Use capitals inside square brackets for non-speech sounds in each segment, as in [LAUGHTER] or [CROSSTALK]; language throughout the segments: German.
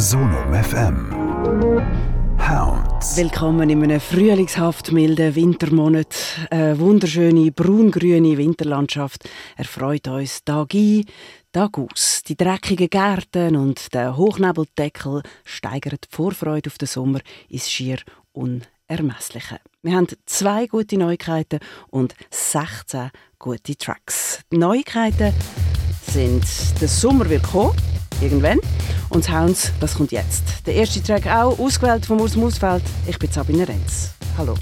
Sonum FM. Hounds. Willkommen in einem frühlingshaft milden Wintermonat. Eine wunderschöne braungrüne Winterlandschaft erfreut uns Tag ein, Tag aus. Die dreckigen Gärten und der Hochnebeldeckel steigern die Vorfreude auf den Sommer ins schier Unermessliche. Wir haben zwei gute Neuigkeiten und 16 gute Tracks. Die Neuigkeiten sind, der Sommer wird kommen, irgendwann. Und das Hounds, das kommt jetzt. Der erste Track auch, ausgewählt von Urs Musfeld. Ich bin Sabine Renz. Hallo.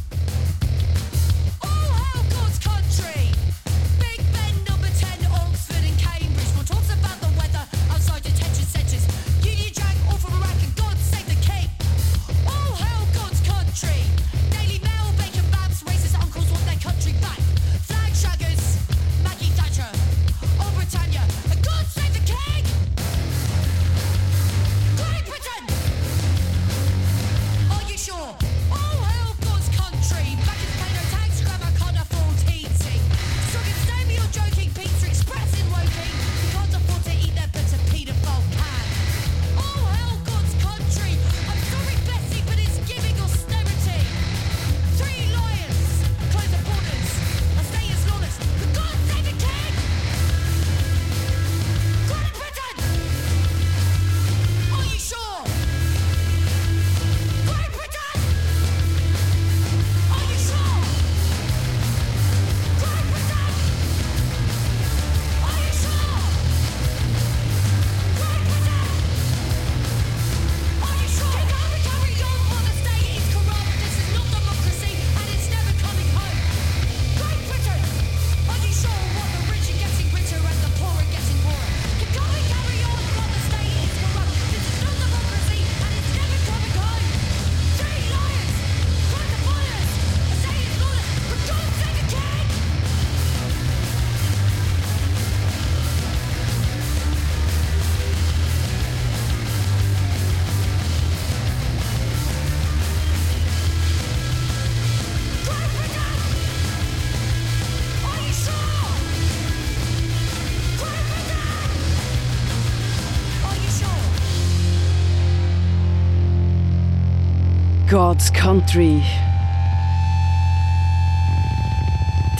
God's Country.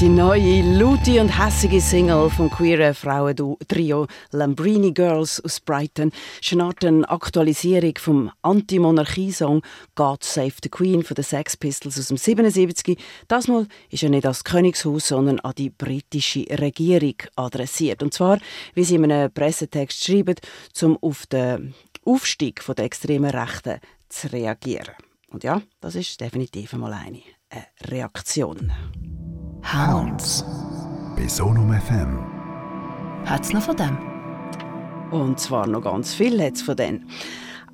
Die neue, laute und hässige Single vom queeren Frauentrio Lambrini Girls aus Brighton ist eine Art Aktualisierung vom Anti-Monarchie-Song God Save the Queen von den Sex Pistols aus dem 77. Das Mal ist er nicht als Königshaus, sondern an die britische Regierung adressiert. Und zwar, wie sie in einem Pressetext schreiben, um auf den Aufstieg der extremen Rechten zu reagieren. Und ja, das ist definitiv einmal eine, eine Reaktion. Hounds. Bei Sonum FM. Hat's noch von dem? Und zwar noch ganz viel hat's von denen.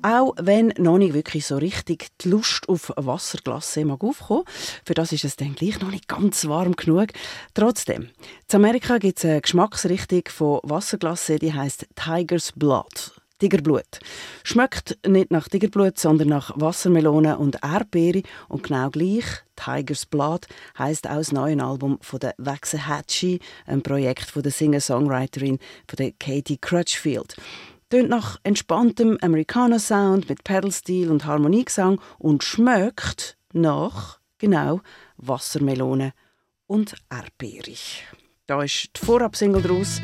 Auch wenn noch nicht wirklich so richtig die Lust auf Wasserglasse mag aufkommen, für das ist es dann gleich noch nicht ganz warm genug. Trotzdem, in Amerika gibt es eine Geschmacksrichtung von Wasserglasse, die heißt Tiger's Blood. Tigerblut. Schmeckt nicht nach Tigerblut, sondern nach Wassermelone und Erdbeere und genau gleich Tigers Blood heißt auch das neue Album von der Waxahachie, ein Projekt von der Singer-Songwriterin Katie Crutchfield. Tönt nach entspanntem Amerikaner-Sound mit Pedalstil und Harmoniegesang und schmeckt nach genau Wassermelone und Erdbeere. Da ist die Vorabsingle draus.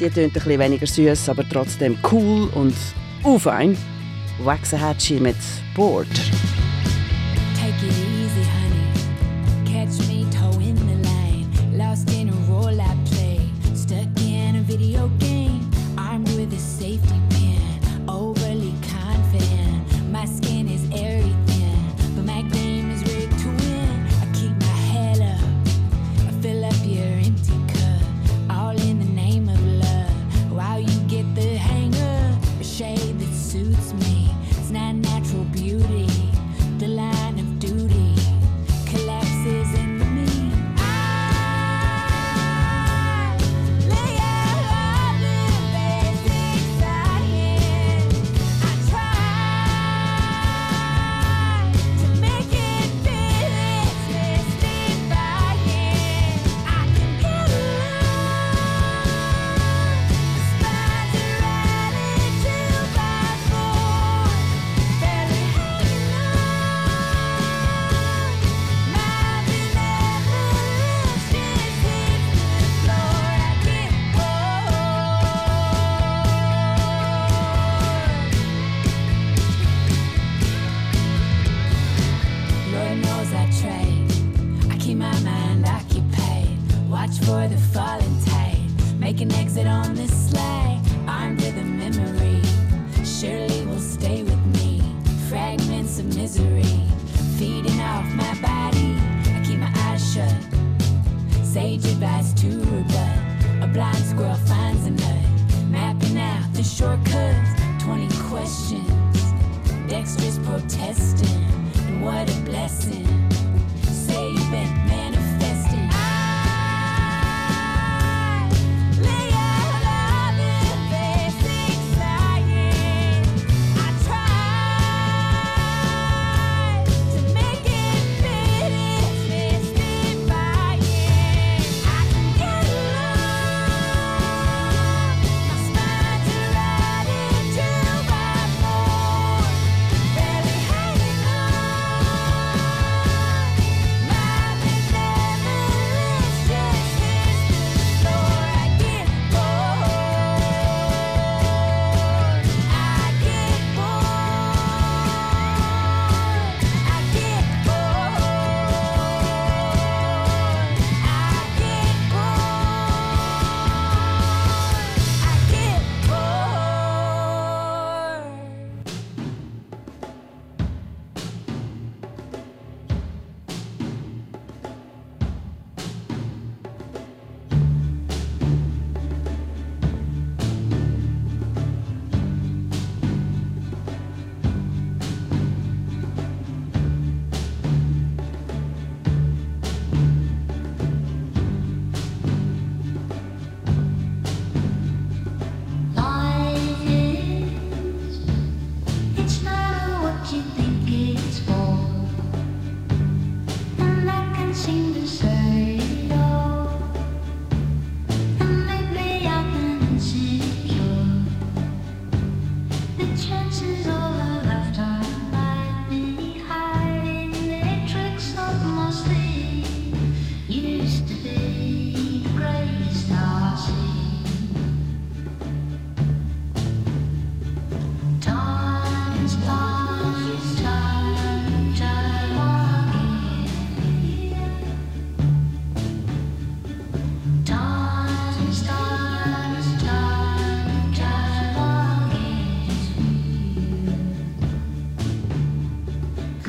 Die tönt ein bisschen weniger süß, aber trotzdem cool und fein. Waxahachie mit Board.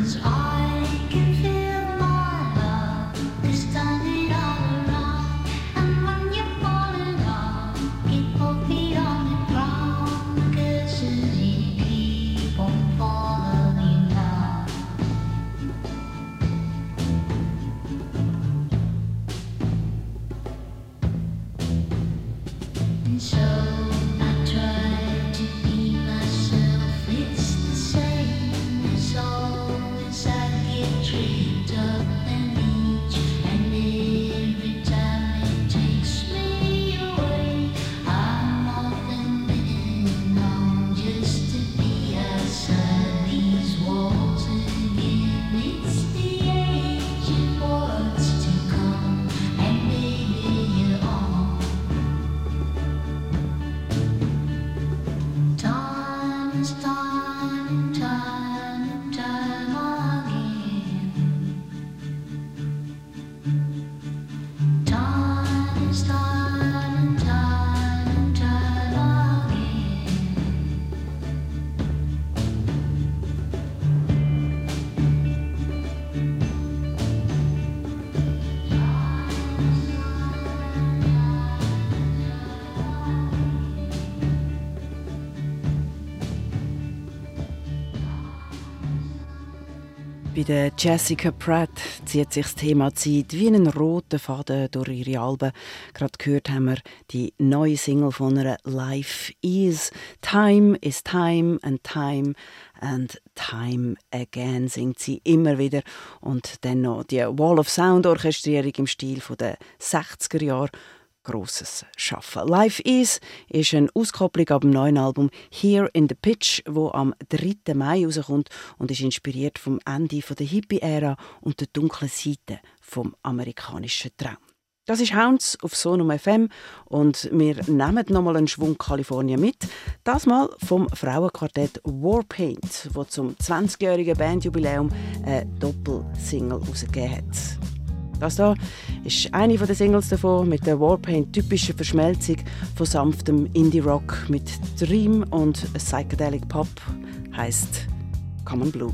'Cause I der Jessica Pratt zieht sich das Thema Zeit wie einen roten Faden durch ihre Alben. Gerade gehört haben wir die neue Single von einer Life is. Time is Time and Time and Time Again singt sie immer wieder. Und dann noch die Wall of Sound Orchestrierung im Stil der 60er Jahre grosses Schaffen. Life Is ist eine Auskopplung ab dem neuen Album Here in the Pitch, wo am 3. Mai rauskommt und ist inspiriert vom Ende der Hippie-Ära und der dunklen Seite vom amerikanischen Traum. Das ist Hounds auf Sonum FM und wir nehmen nochmal einen Schwung Kalifornien mit. Das mal vom Frauenquartett Warpaint, wo zum 20-jährigen Bandjubiläum eine Doppelsingle herausgegeben hat. Das hier ist eine der Singles davon mit der Warpaint-typischen Verschmelzung von sanftem Indie-Rock mit Dream und Psychedelic Pop heißt Common Blue.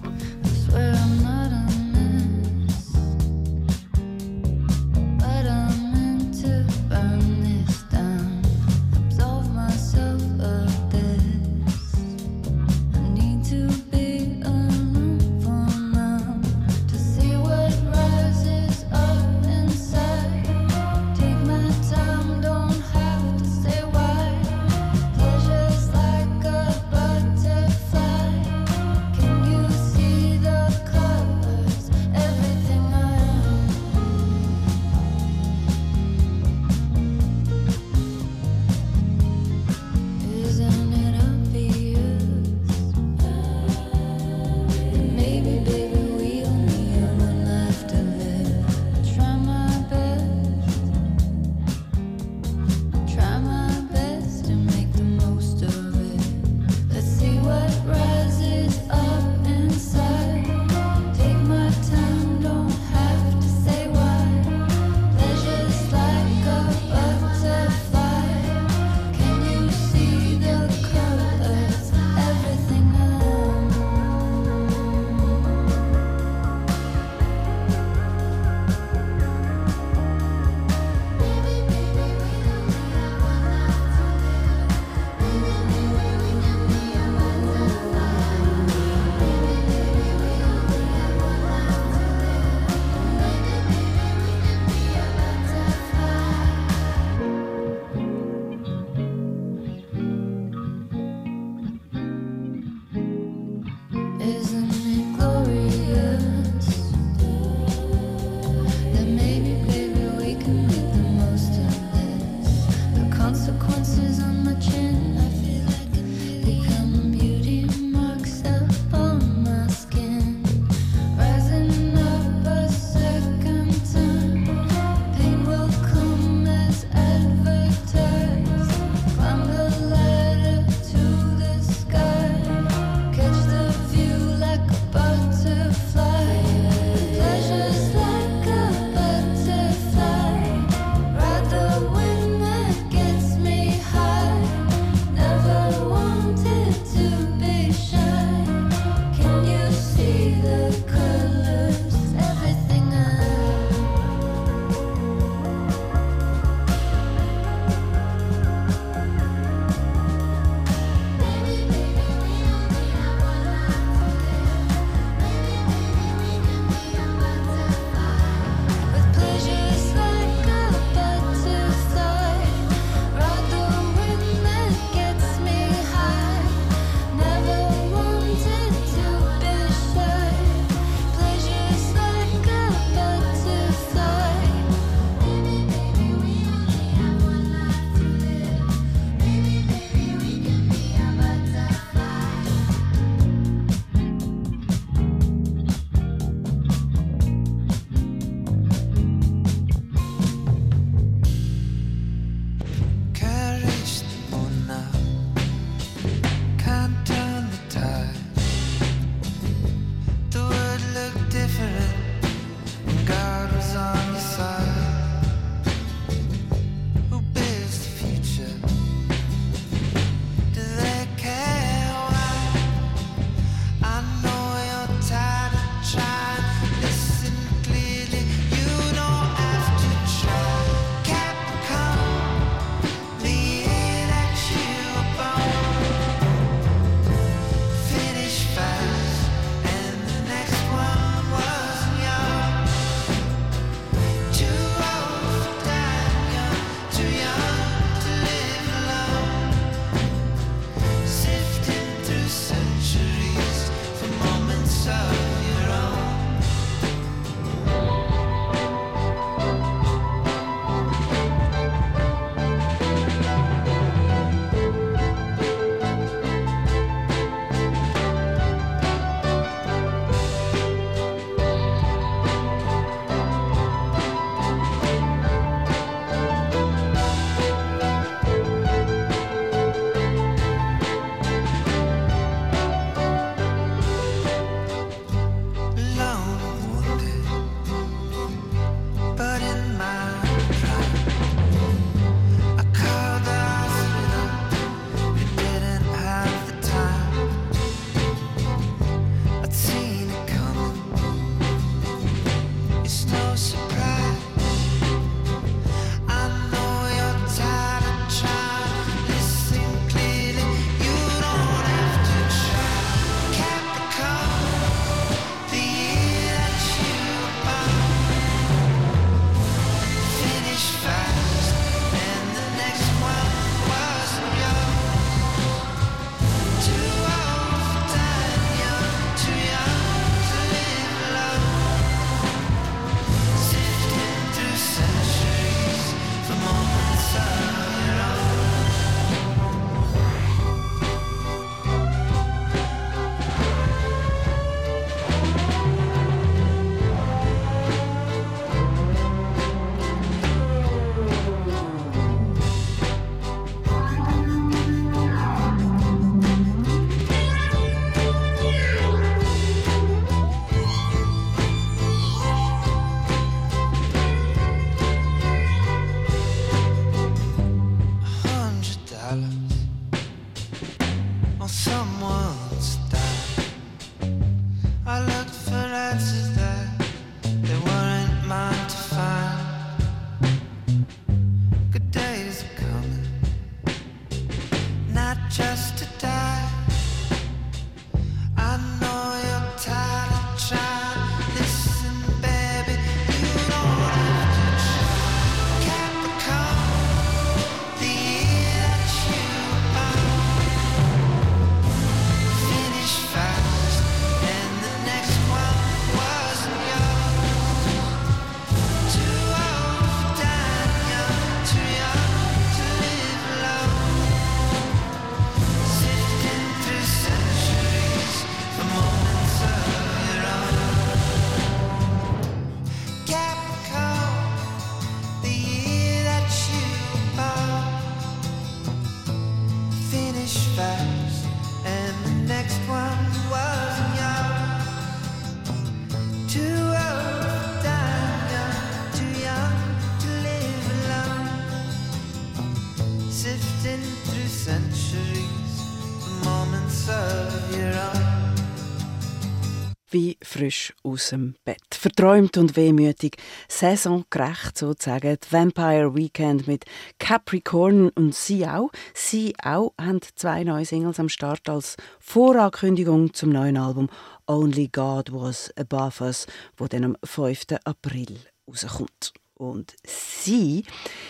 Frisch aus dem Bett. Verträumt und wehmütig, saisongerecht sozusagen. Die Vampire Weekend mit Capricorn und sie auch. Sie auch haben zwei neue Singles am Start als Vorankündigung zum neuen Album Only God Was Above Us, wo dann am 5. April rauskommt. Und sie,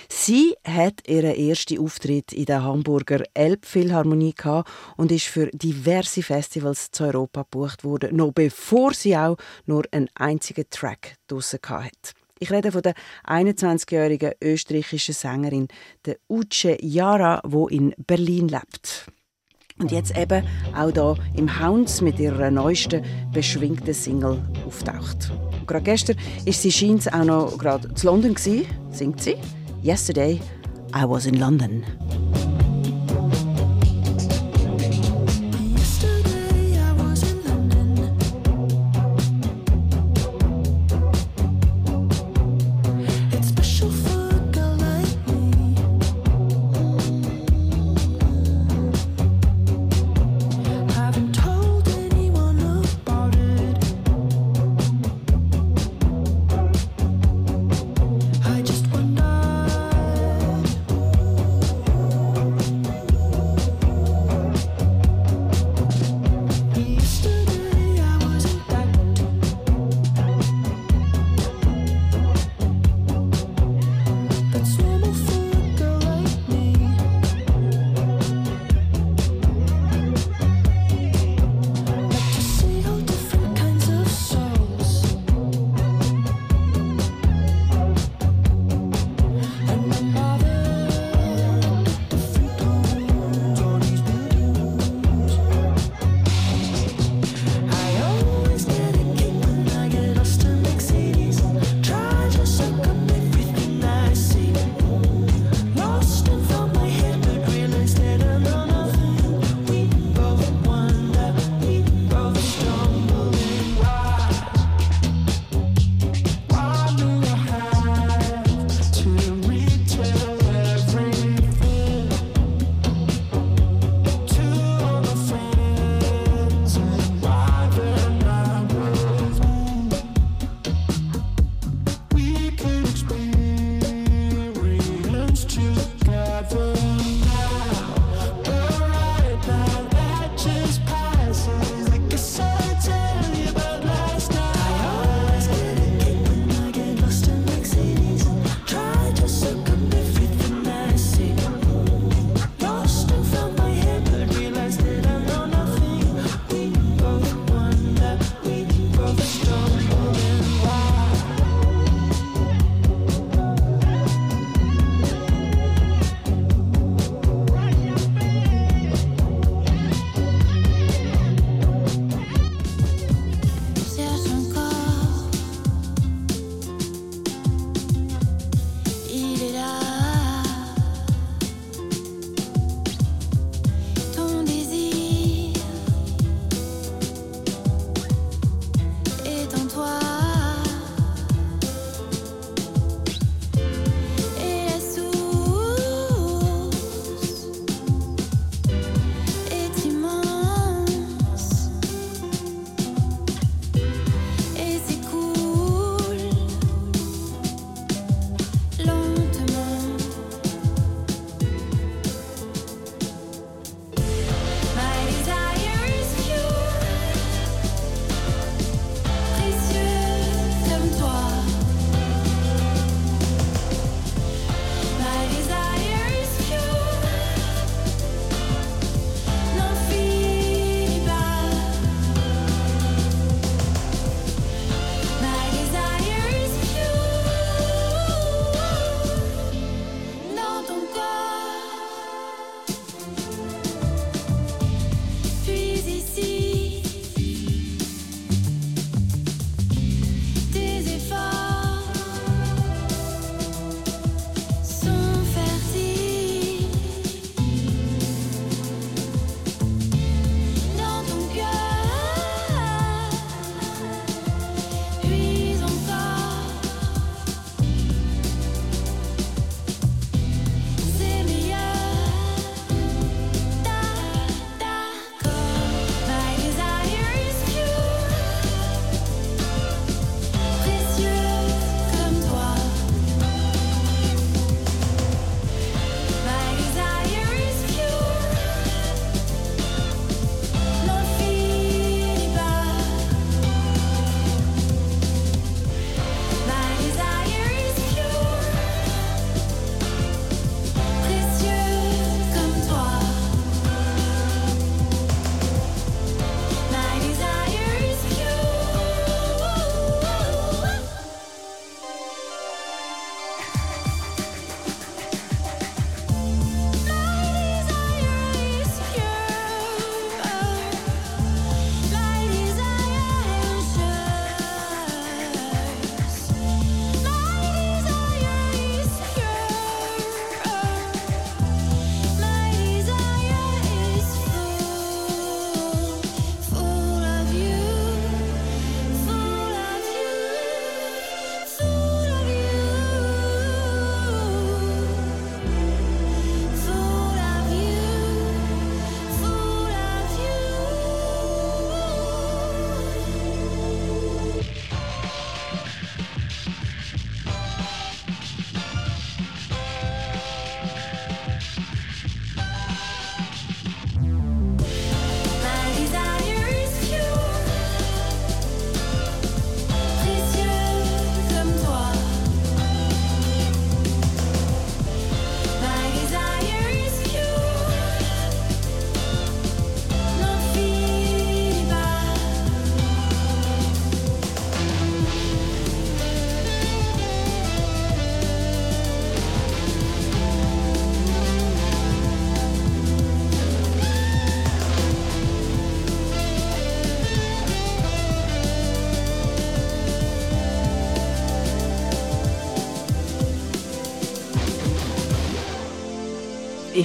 sie hat ihren ersten Auftritt in der Hamburger Elbphilharmonie gehabt und ist für diverse Festivals zu Europa gebucht worden, noch bevor sie auch nur einen einzigen Track draussen hat. Ich rede von der 21-jährigen österreichischen Sängerin, der Uche Yara, wo in Berlin lebt. Und jetzt eben auch da im Hounds mit ihrer neuesten beschwingten Single auftaucht. Und gerade gestern ist sie scheint auch noch gerade zu London gewesen, singt sie. Yesterday I was in London.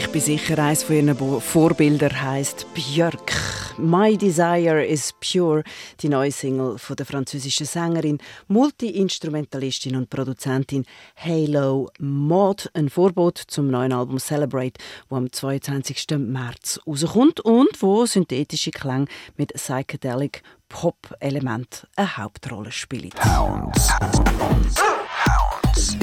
Ich bin sicher, eines von ihren Vorbildern heißt Björk. My Desire is Pure, die neue Single von der französischen Sängerin, Multi-Instrumentalistin und Produzentin Halo Maud. Ein Vorbot zum neuen Album Celebrate, wo am 22. März rauskommt und wo synthetische Klänge mit Psychedelic Pop-Element eine Hauptrolle spielen. Hounds. Hounds.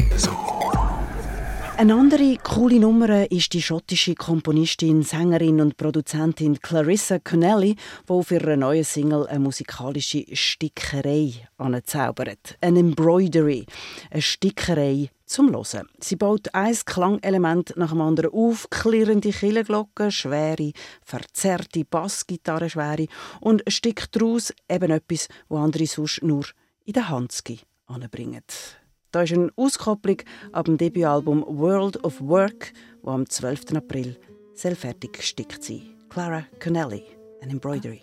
Eine andere coole Nummer ist die schottische Komponistin, Sängerin und Produzentin Clarissa Connelly, die auf ihrer neuen Single eine musikalische Stickerei anzaubert. Eine Embroidery, eine Stickerei zum Hören. Sie baut ein Klangelement nach dem anderen auf, klirrende Killenglocken, schwere, verzerrte Bassgitarrenschwere und stickt daraus eben etwas, wo andere sonst nur in der Handski anbringen. Da ist eine Auskopplung ab dem Debütalbum World of Work, wo am 12. April soll fertig gestickt sein. Clara Connelly, an Embroidery.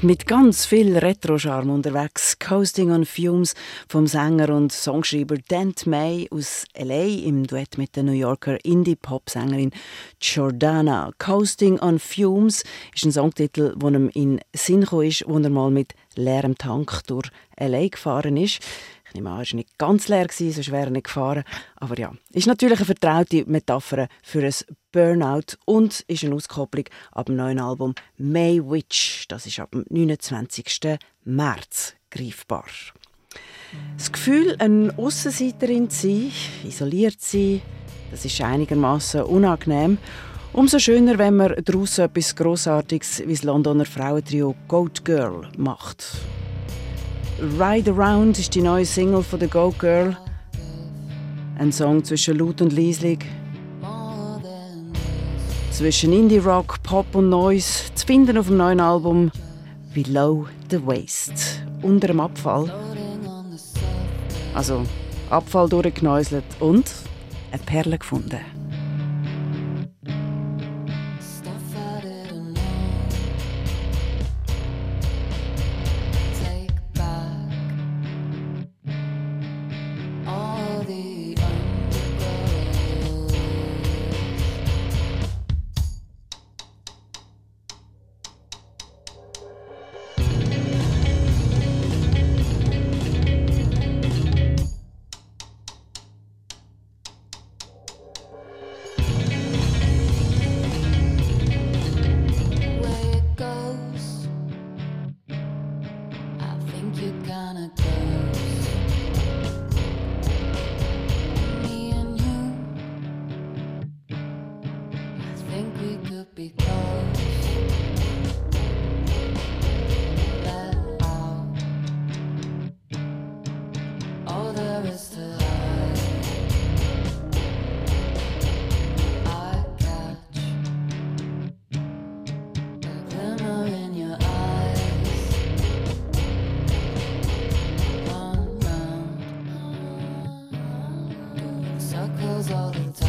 Mit ganz viel Retro-Charme unterwegs. Coasting on Fumes vom Sänger und Songschreiber Dent May aus L.A. im Duett mit der New Yorker Indie-Pop-Sängerin Jordana. Coasting on Fumes ist ein Songtitel, der ihm in Sinn ist, wo er mal mit leerem Tank durch L.A. gefahren ist. Nehme an, er war nicht ganz leer, gewesen, sonst wäre er nicht gefahren. Aber ja, ist natürlich eine vertraute Metapher für ein Burnout und ist eine Auskopplung ab dem neuen Album May Witch. Das ist ab dem 29. März greifbar. Das Gefühl, eine Aussenseiterin zu sein, isoliert zu sein, das ist einigermaßen unangenehm. Umso schöner, wenn man daraus etwas Grossartiges wie das Londoner Frauentrio Goat Girl macht. Ride Around ist die neue Single von der Go Girl. Ein Song zwischen laut und leislich. Zwischen Indie Rock, Pop und Noise. Zu finden auf dem neuen Album Below the Waist. Unter dem Abfall. Also Abfall durchgenäuselt und eine Perle gefunden. Doing all the time.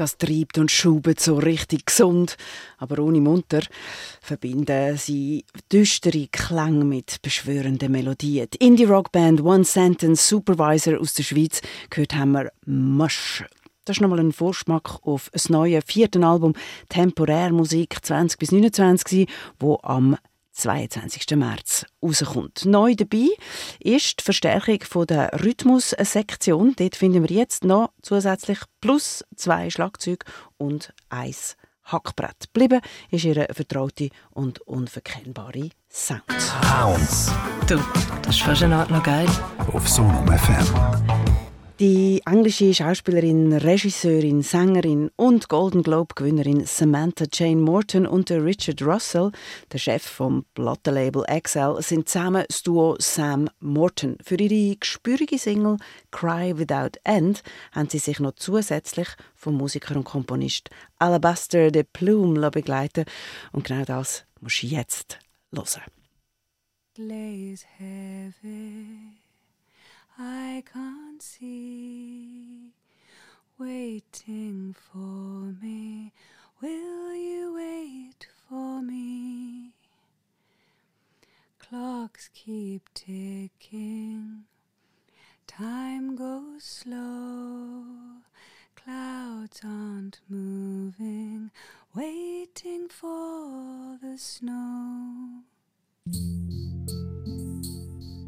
Das treibt und schubt so richtig gesund, aber ohne munter verbinden sie düstere Klänge mit beschwörenden Melodien. Die Indie-Rock-Band One Sentence Supervisor aus der Schweiz gehört haben wir Mush. Das ist nochmal ein Vorschmack auf das neue vierte Album Temporär Musik 20 bis 29, wo am 22. März rauskommt. Neu dabei ist die Verstärkung von der Rhythmussektion. Dort finden wir jetzt noch zusätzlich plus zwei Schlagzeuge und eins Hackbrett. Bleiben ist ihre vertraute und unverkennbare Sound. Hounds Du, das ist fast eine Art noch geil. auf Sonum FM. Die englische Schauspielerin, Regisseurin, Sängerin und Golden Globe-Gewinnerin Samantha Jane Morton und Richard Russell, der Chef vom Plattenlabel XL, sind zusammen das Duo Sam Morton. Für ihre gespürige Single «Cry Without End» haben sie sich noch zusätzlich vom Musiker und Komponist Alabaster de Plume begleiten und genau das musst du jetzt hören. lays heavy. I can't see waiting for me. Will you wait for me? Clocks keep ticking. Time goes slow. Clouds aren't moving. Waiting for the snow.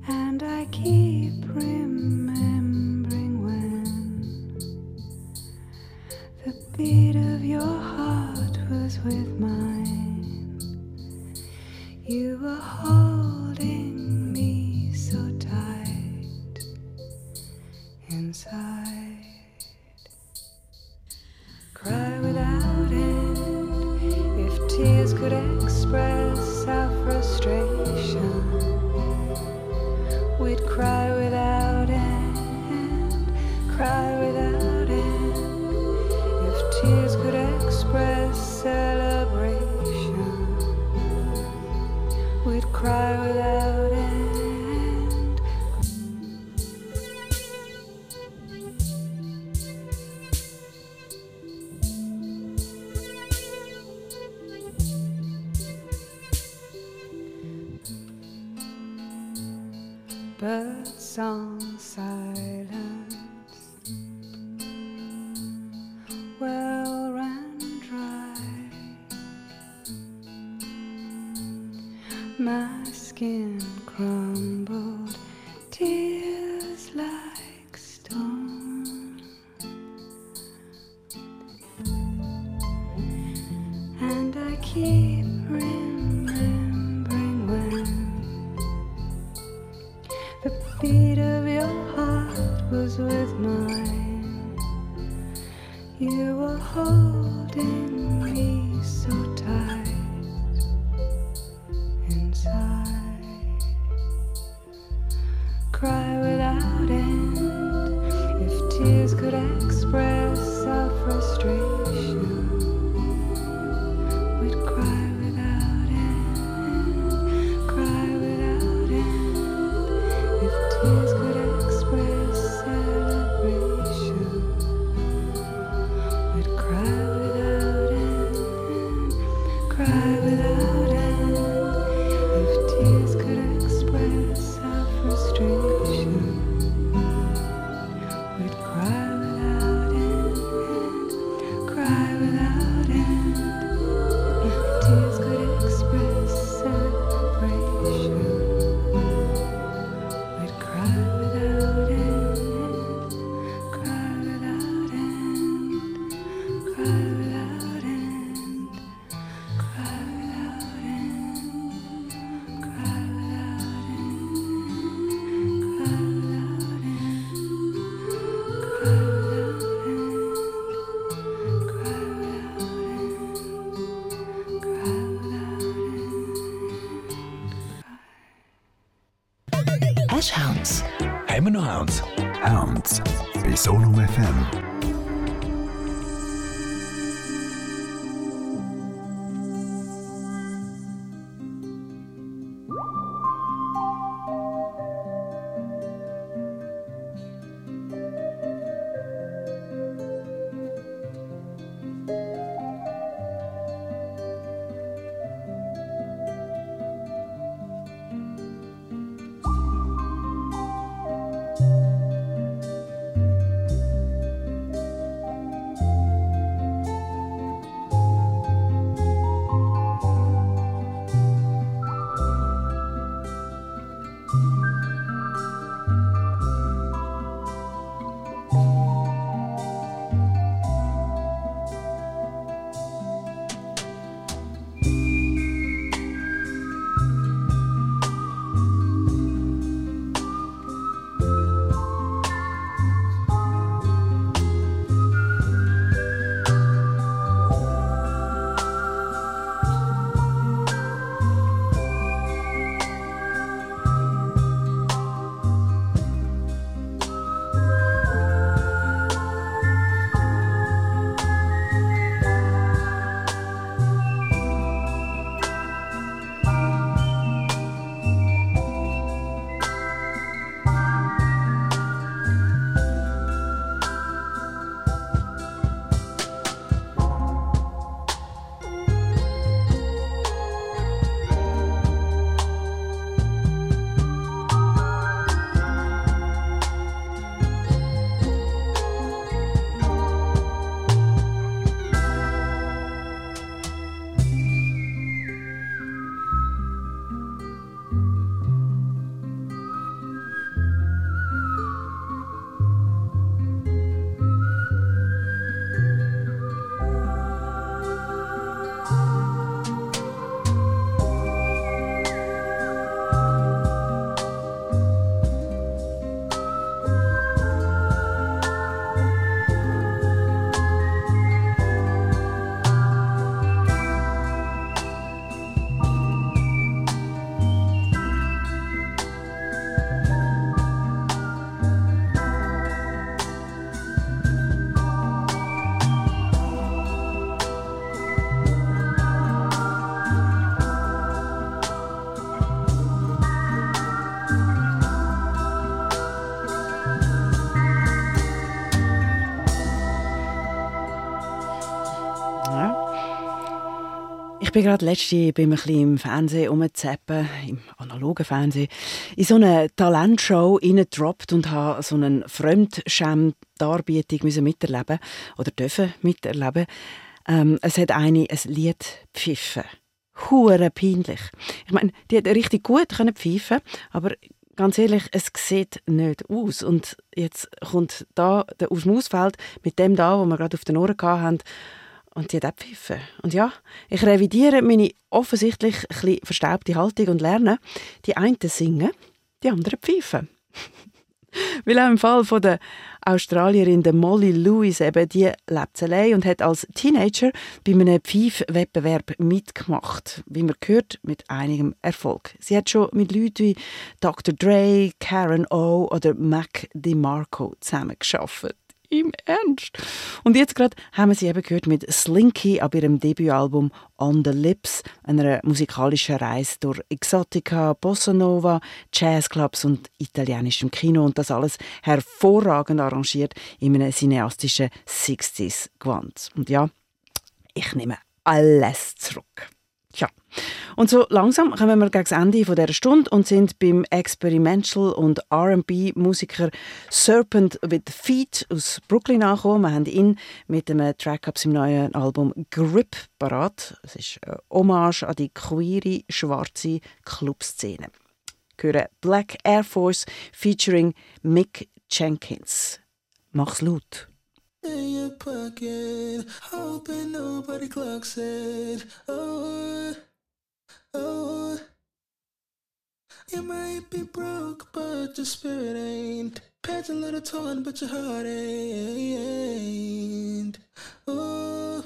And I keep remembering when the beat of your heart was with mine. You were holding me so tight inside. Cry without end if tears could express our frustration. We'd cry without end, cry Song silence well ran dry. My skin beat of your heart was with mine. You were holding me so tight Ich bin gerade letzte beim ein bisschen im Fernsehen umzappen, im analogen Fernsehen, in so eine Talentshow reingedroppt und habe so eine Fremdschäm-Darbietung müssen miterleben oder dürfen miterleben. Ähm, es hat eine ein Lied pfiffen. Hure peinlich. Ich meine, die hat richtig gut können pfeifen, aber ganz ehrlich, es sieht nicht aus. Und jetzt kommt da der aus dem Ausfeld mit dem da, wo wir gerade auf den Ohren hatten, und die hat auch gepfiffen. Und ja, ich revidiere meine offensichtlich bisschen verstaubte Haltung und lerne, die einen singen, die anderen pfeifen. [LAUGHS] Weil auch im Fall von der Australierin Molly Lewis eben, die lebt allein und hat als Teenager bei einem Pfeifwettbewerb mitgemacht. Wie man hört, mit einigem Erfolg. Sie hat schon mit Leuten wie Dr. Dre, Karen O oder Mac DeMarco zusammengearbeitet. Im Ernst? Und jetzt gerade haben wir sie eben gehört mit Slinky ab ihrem Debütalbum On the Lips, einer musikalischen Reise durch Exotica, Bossa Nova, Jazzclubs und italienischem Kino und das alles hervorragend arrangiert in einem cineastischen 60s-Gewand. Und ja, ich nehme alles zurück. Tja. Und so langsam kommen wir gegen das Ende dieser Stunde und sind beim Experimental- und R&B-Musiker Serpent with Feet aus Brooklyn angekommen. Wir haben ihn mit einem Track ab seinem neuen Album Grip parat. Es ist eine Hommage an die queere, schwarze Clubszene. Hören Black Air Force featuring Mick Jenkins. Mach's laut. In your pocket, hoping nobody clocks it. Oh, oh. You might be broke, but your spirit ain't. Pants a little torn, but your heart ain't. Oh,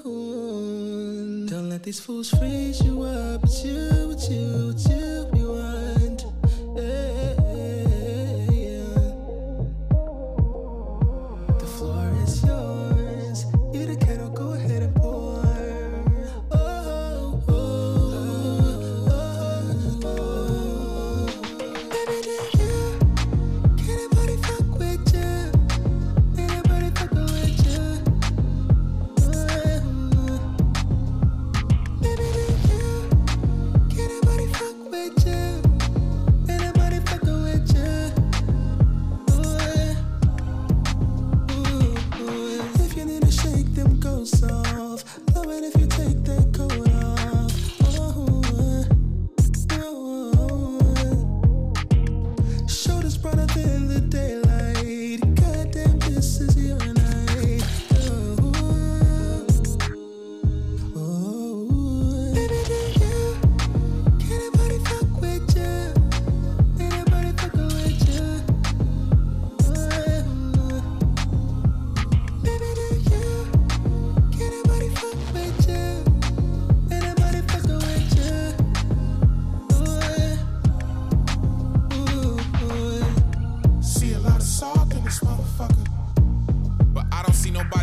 don't let these fools freeze you up. It's you, it's you, it's you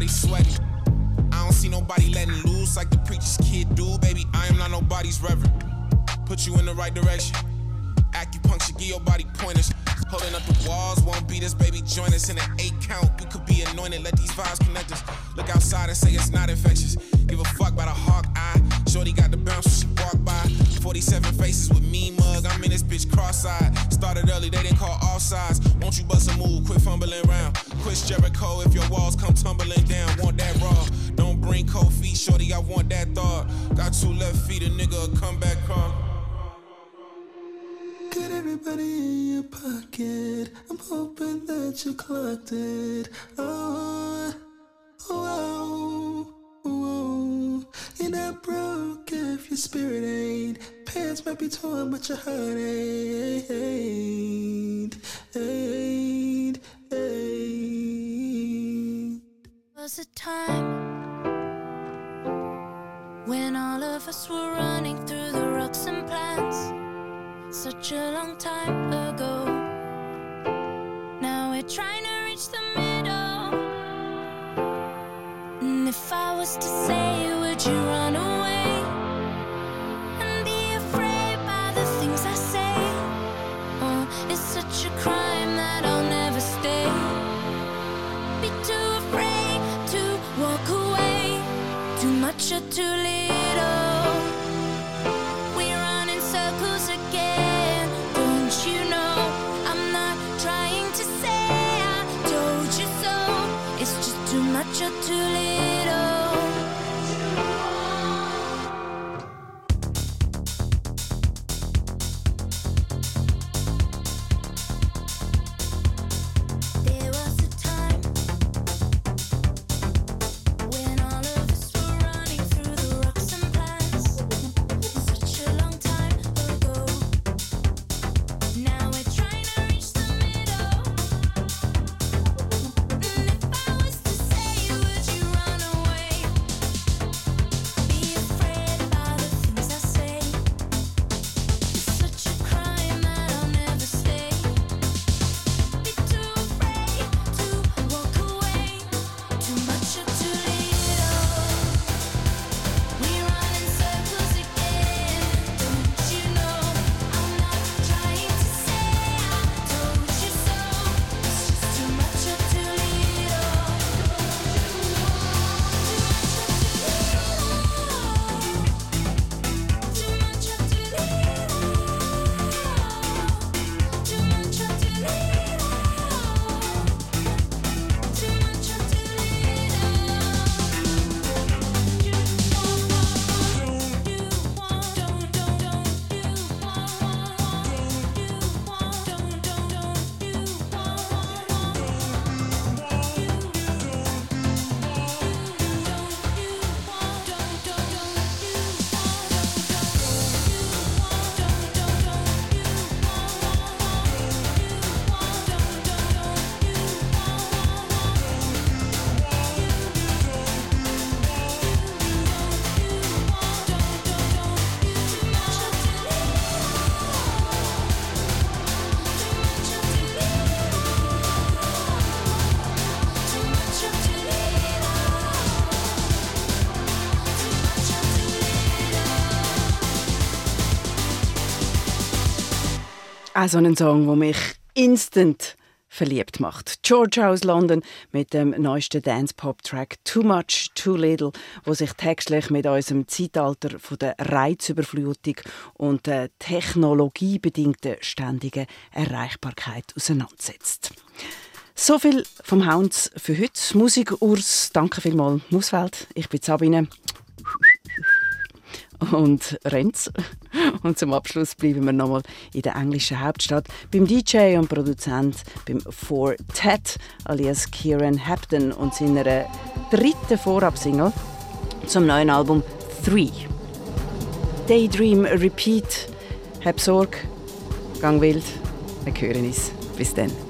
sweating. I don't see nobody letting loose like the preacher's kid do. Baby, I am not nobody's reverend. Put you in the right direction. Acupuncture, give your body pointers. Holding up the walls, won't beat us, baby. Join us in an eight count. You could be anointed, let these vibes connect us. Look outside and say it's not infectious. Give a fuck about a hawk eye. Shorty got the bounce when she walk by. 47 faces with me mug. I'm in this bitch cross-eyed. Started early, they didn't call all sides. Won't you bust a move, quit fumbling around. Quit Jericho if your walls come tumbling down. Want that raw. Don't bring cold feet, shorty. I want that thought. Got two left feet, a nigga a comeback car. Got everybody in your pocket. I'm hoping that you clocked it. Oh, oh, oh, oh. oh. You're not broke if your spirit ain't. Pants might be torn, but your heart ain't. Ain't, ain't. was a time when all of us were running through the rocks and plants. Such a long time ago. Now we're trying to if I was to say, would you run away? Auch so ein Song, der mich instant verliebt macht. Georgia aus London mit dem neuesten Dance-Pop-Track Too Much, Too Little, wo sich textlich mit unserem Zeitalter von der Reizüberflutung und der technologiebedingten ständigen Erreichbarkeit auseinandersetzt. So viel vom Hounds für heute. Musik Urs, danke vielmals, Musfeld. Ich bin Sabine und Renz. Und zum Abschluss bleiben wir nochmal in der englischen Hauptstadt beim DJ und Produzent beim Four Tet alias Kieran Hampton und seiner dritten Vorabsingle zum neuen Album Three. Daydream Repeat. Hab Sorge, gang wild. Wir hören uns. Bis dann.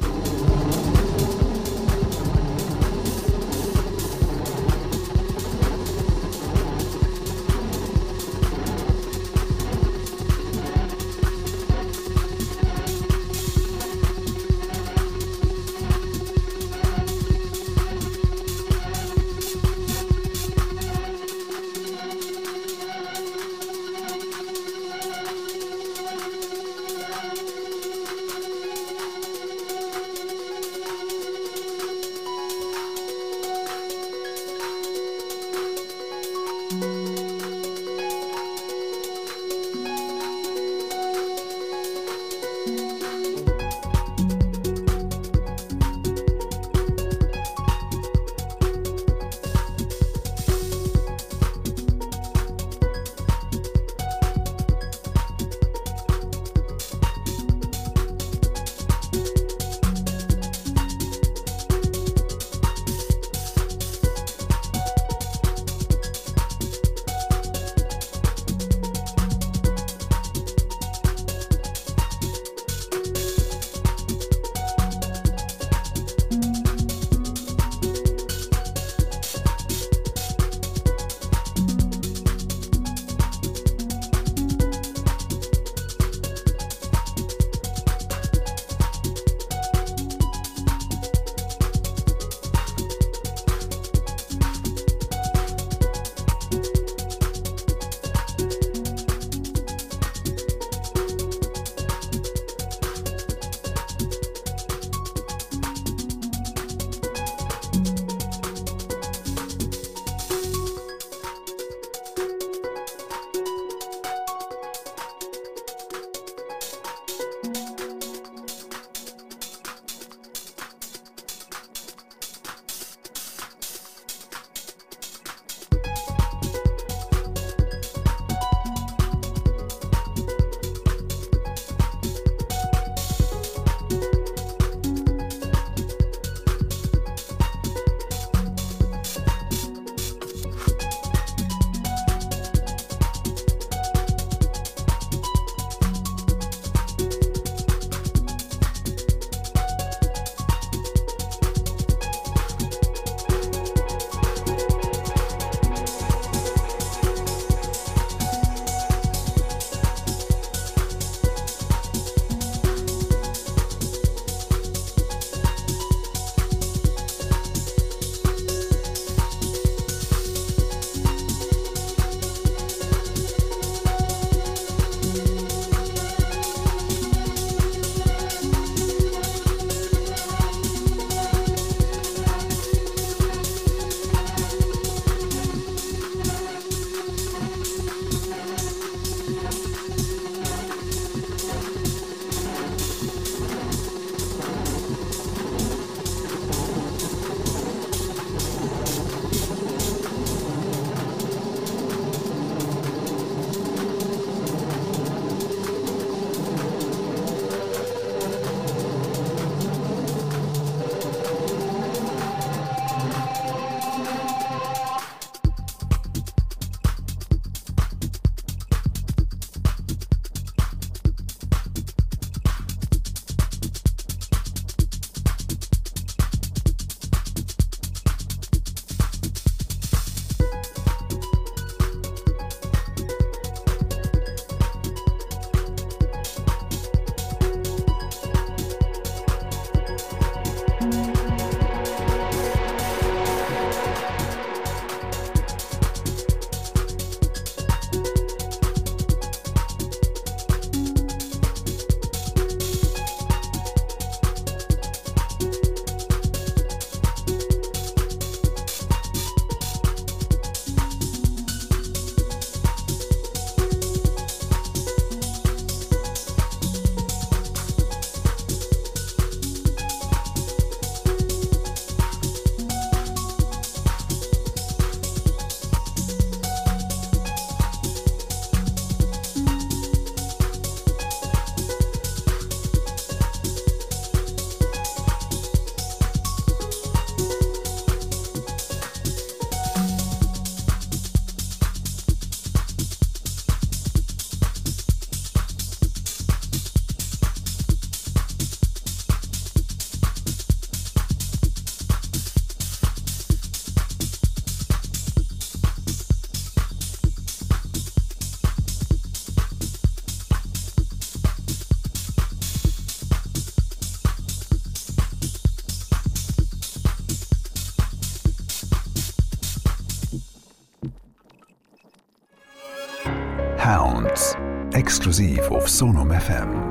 Sonum FM.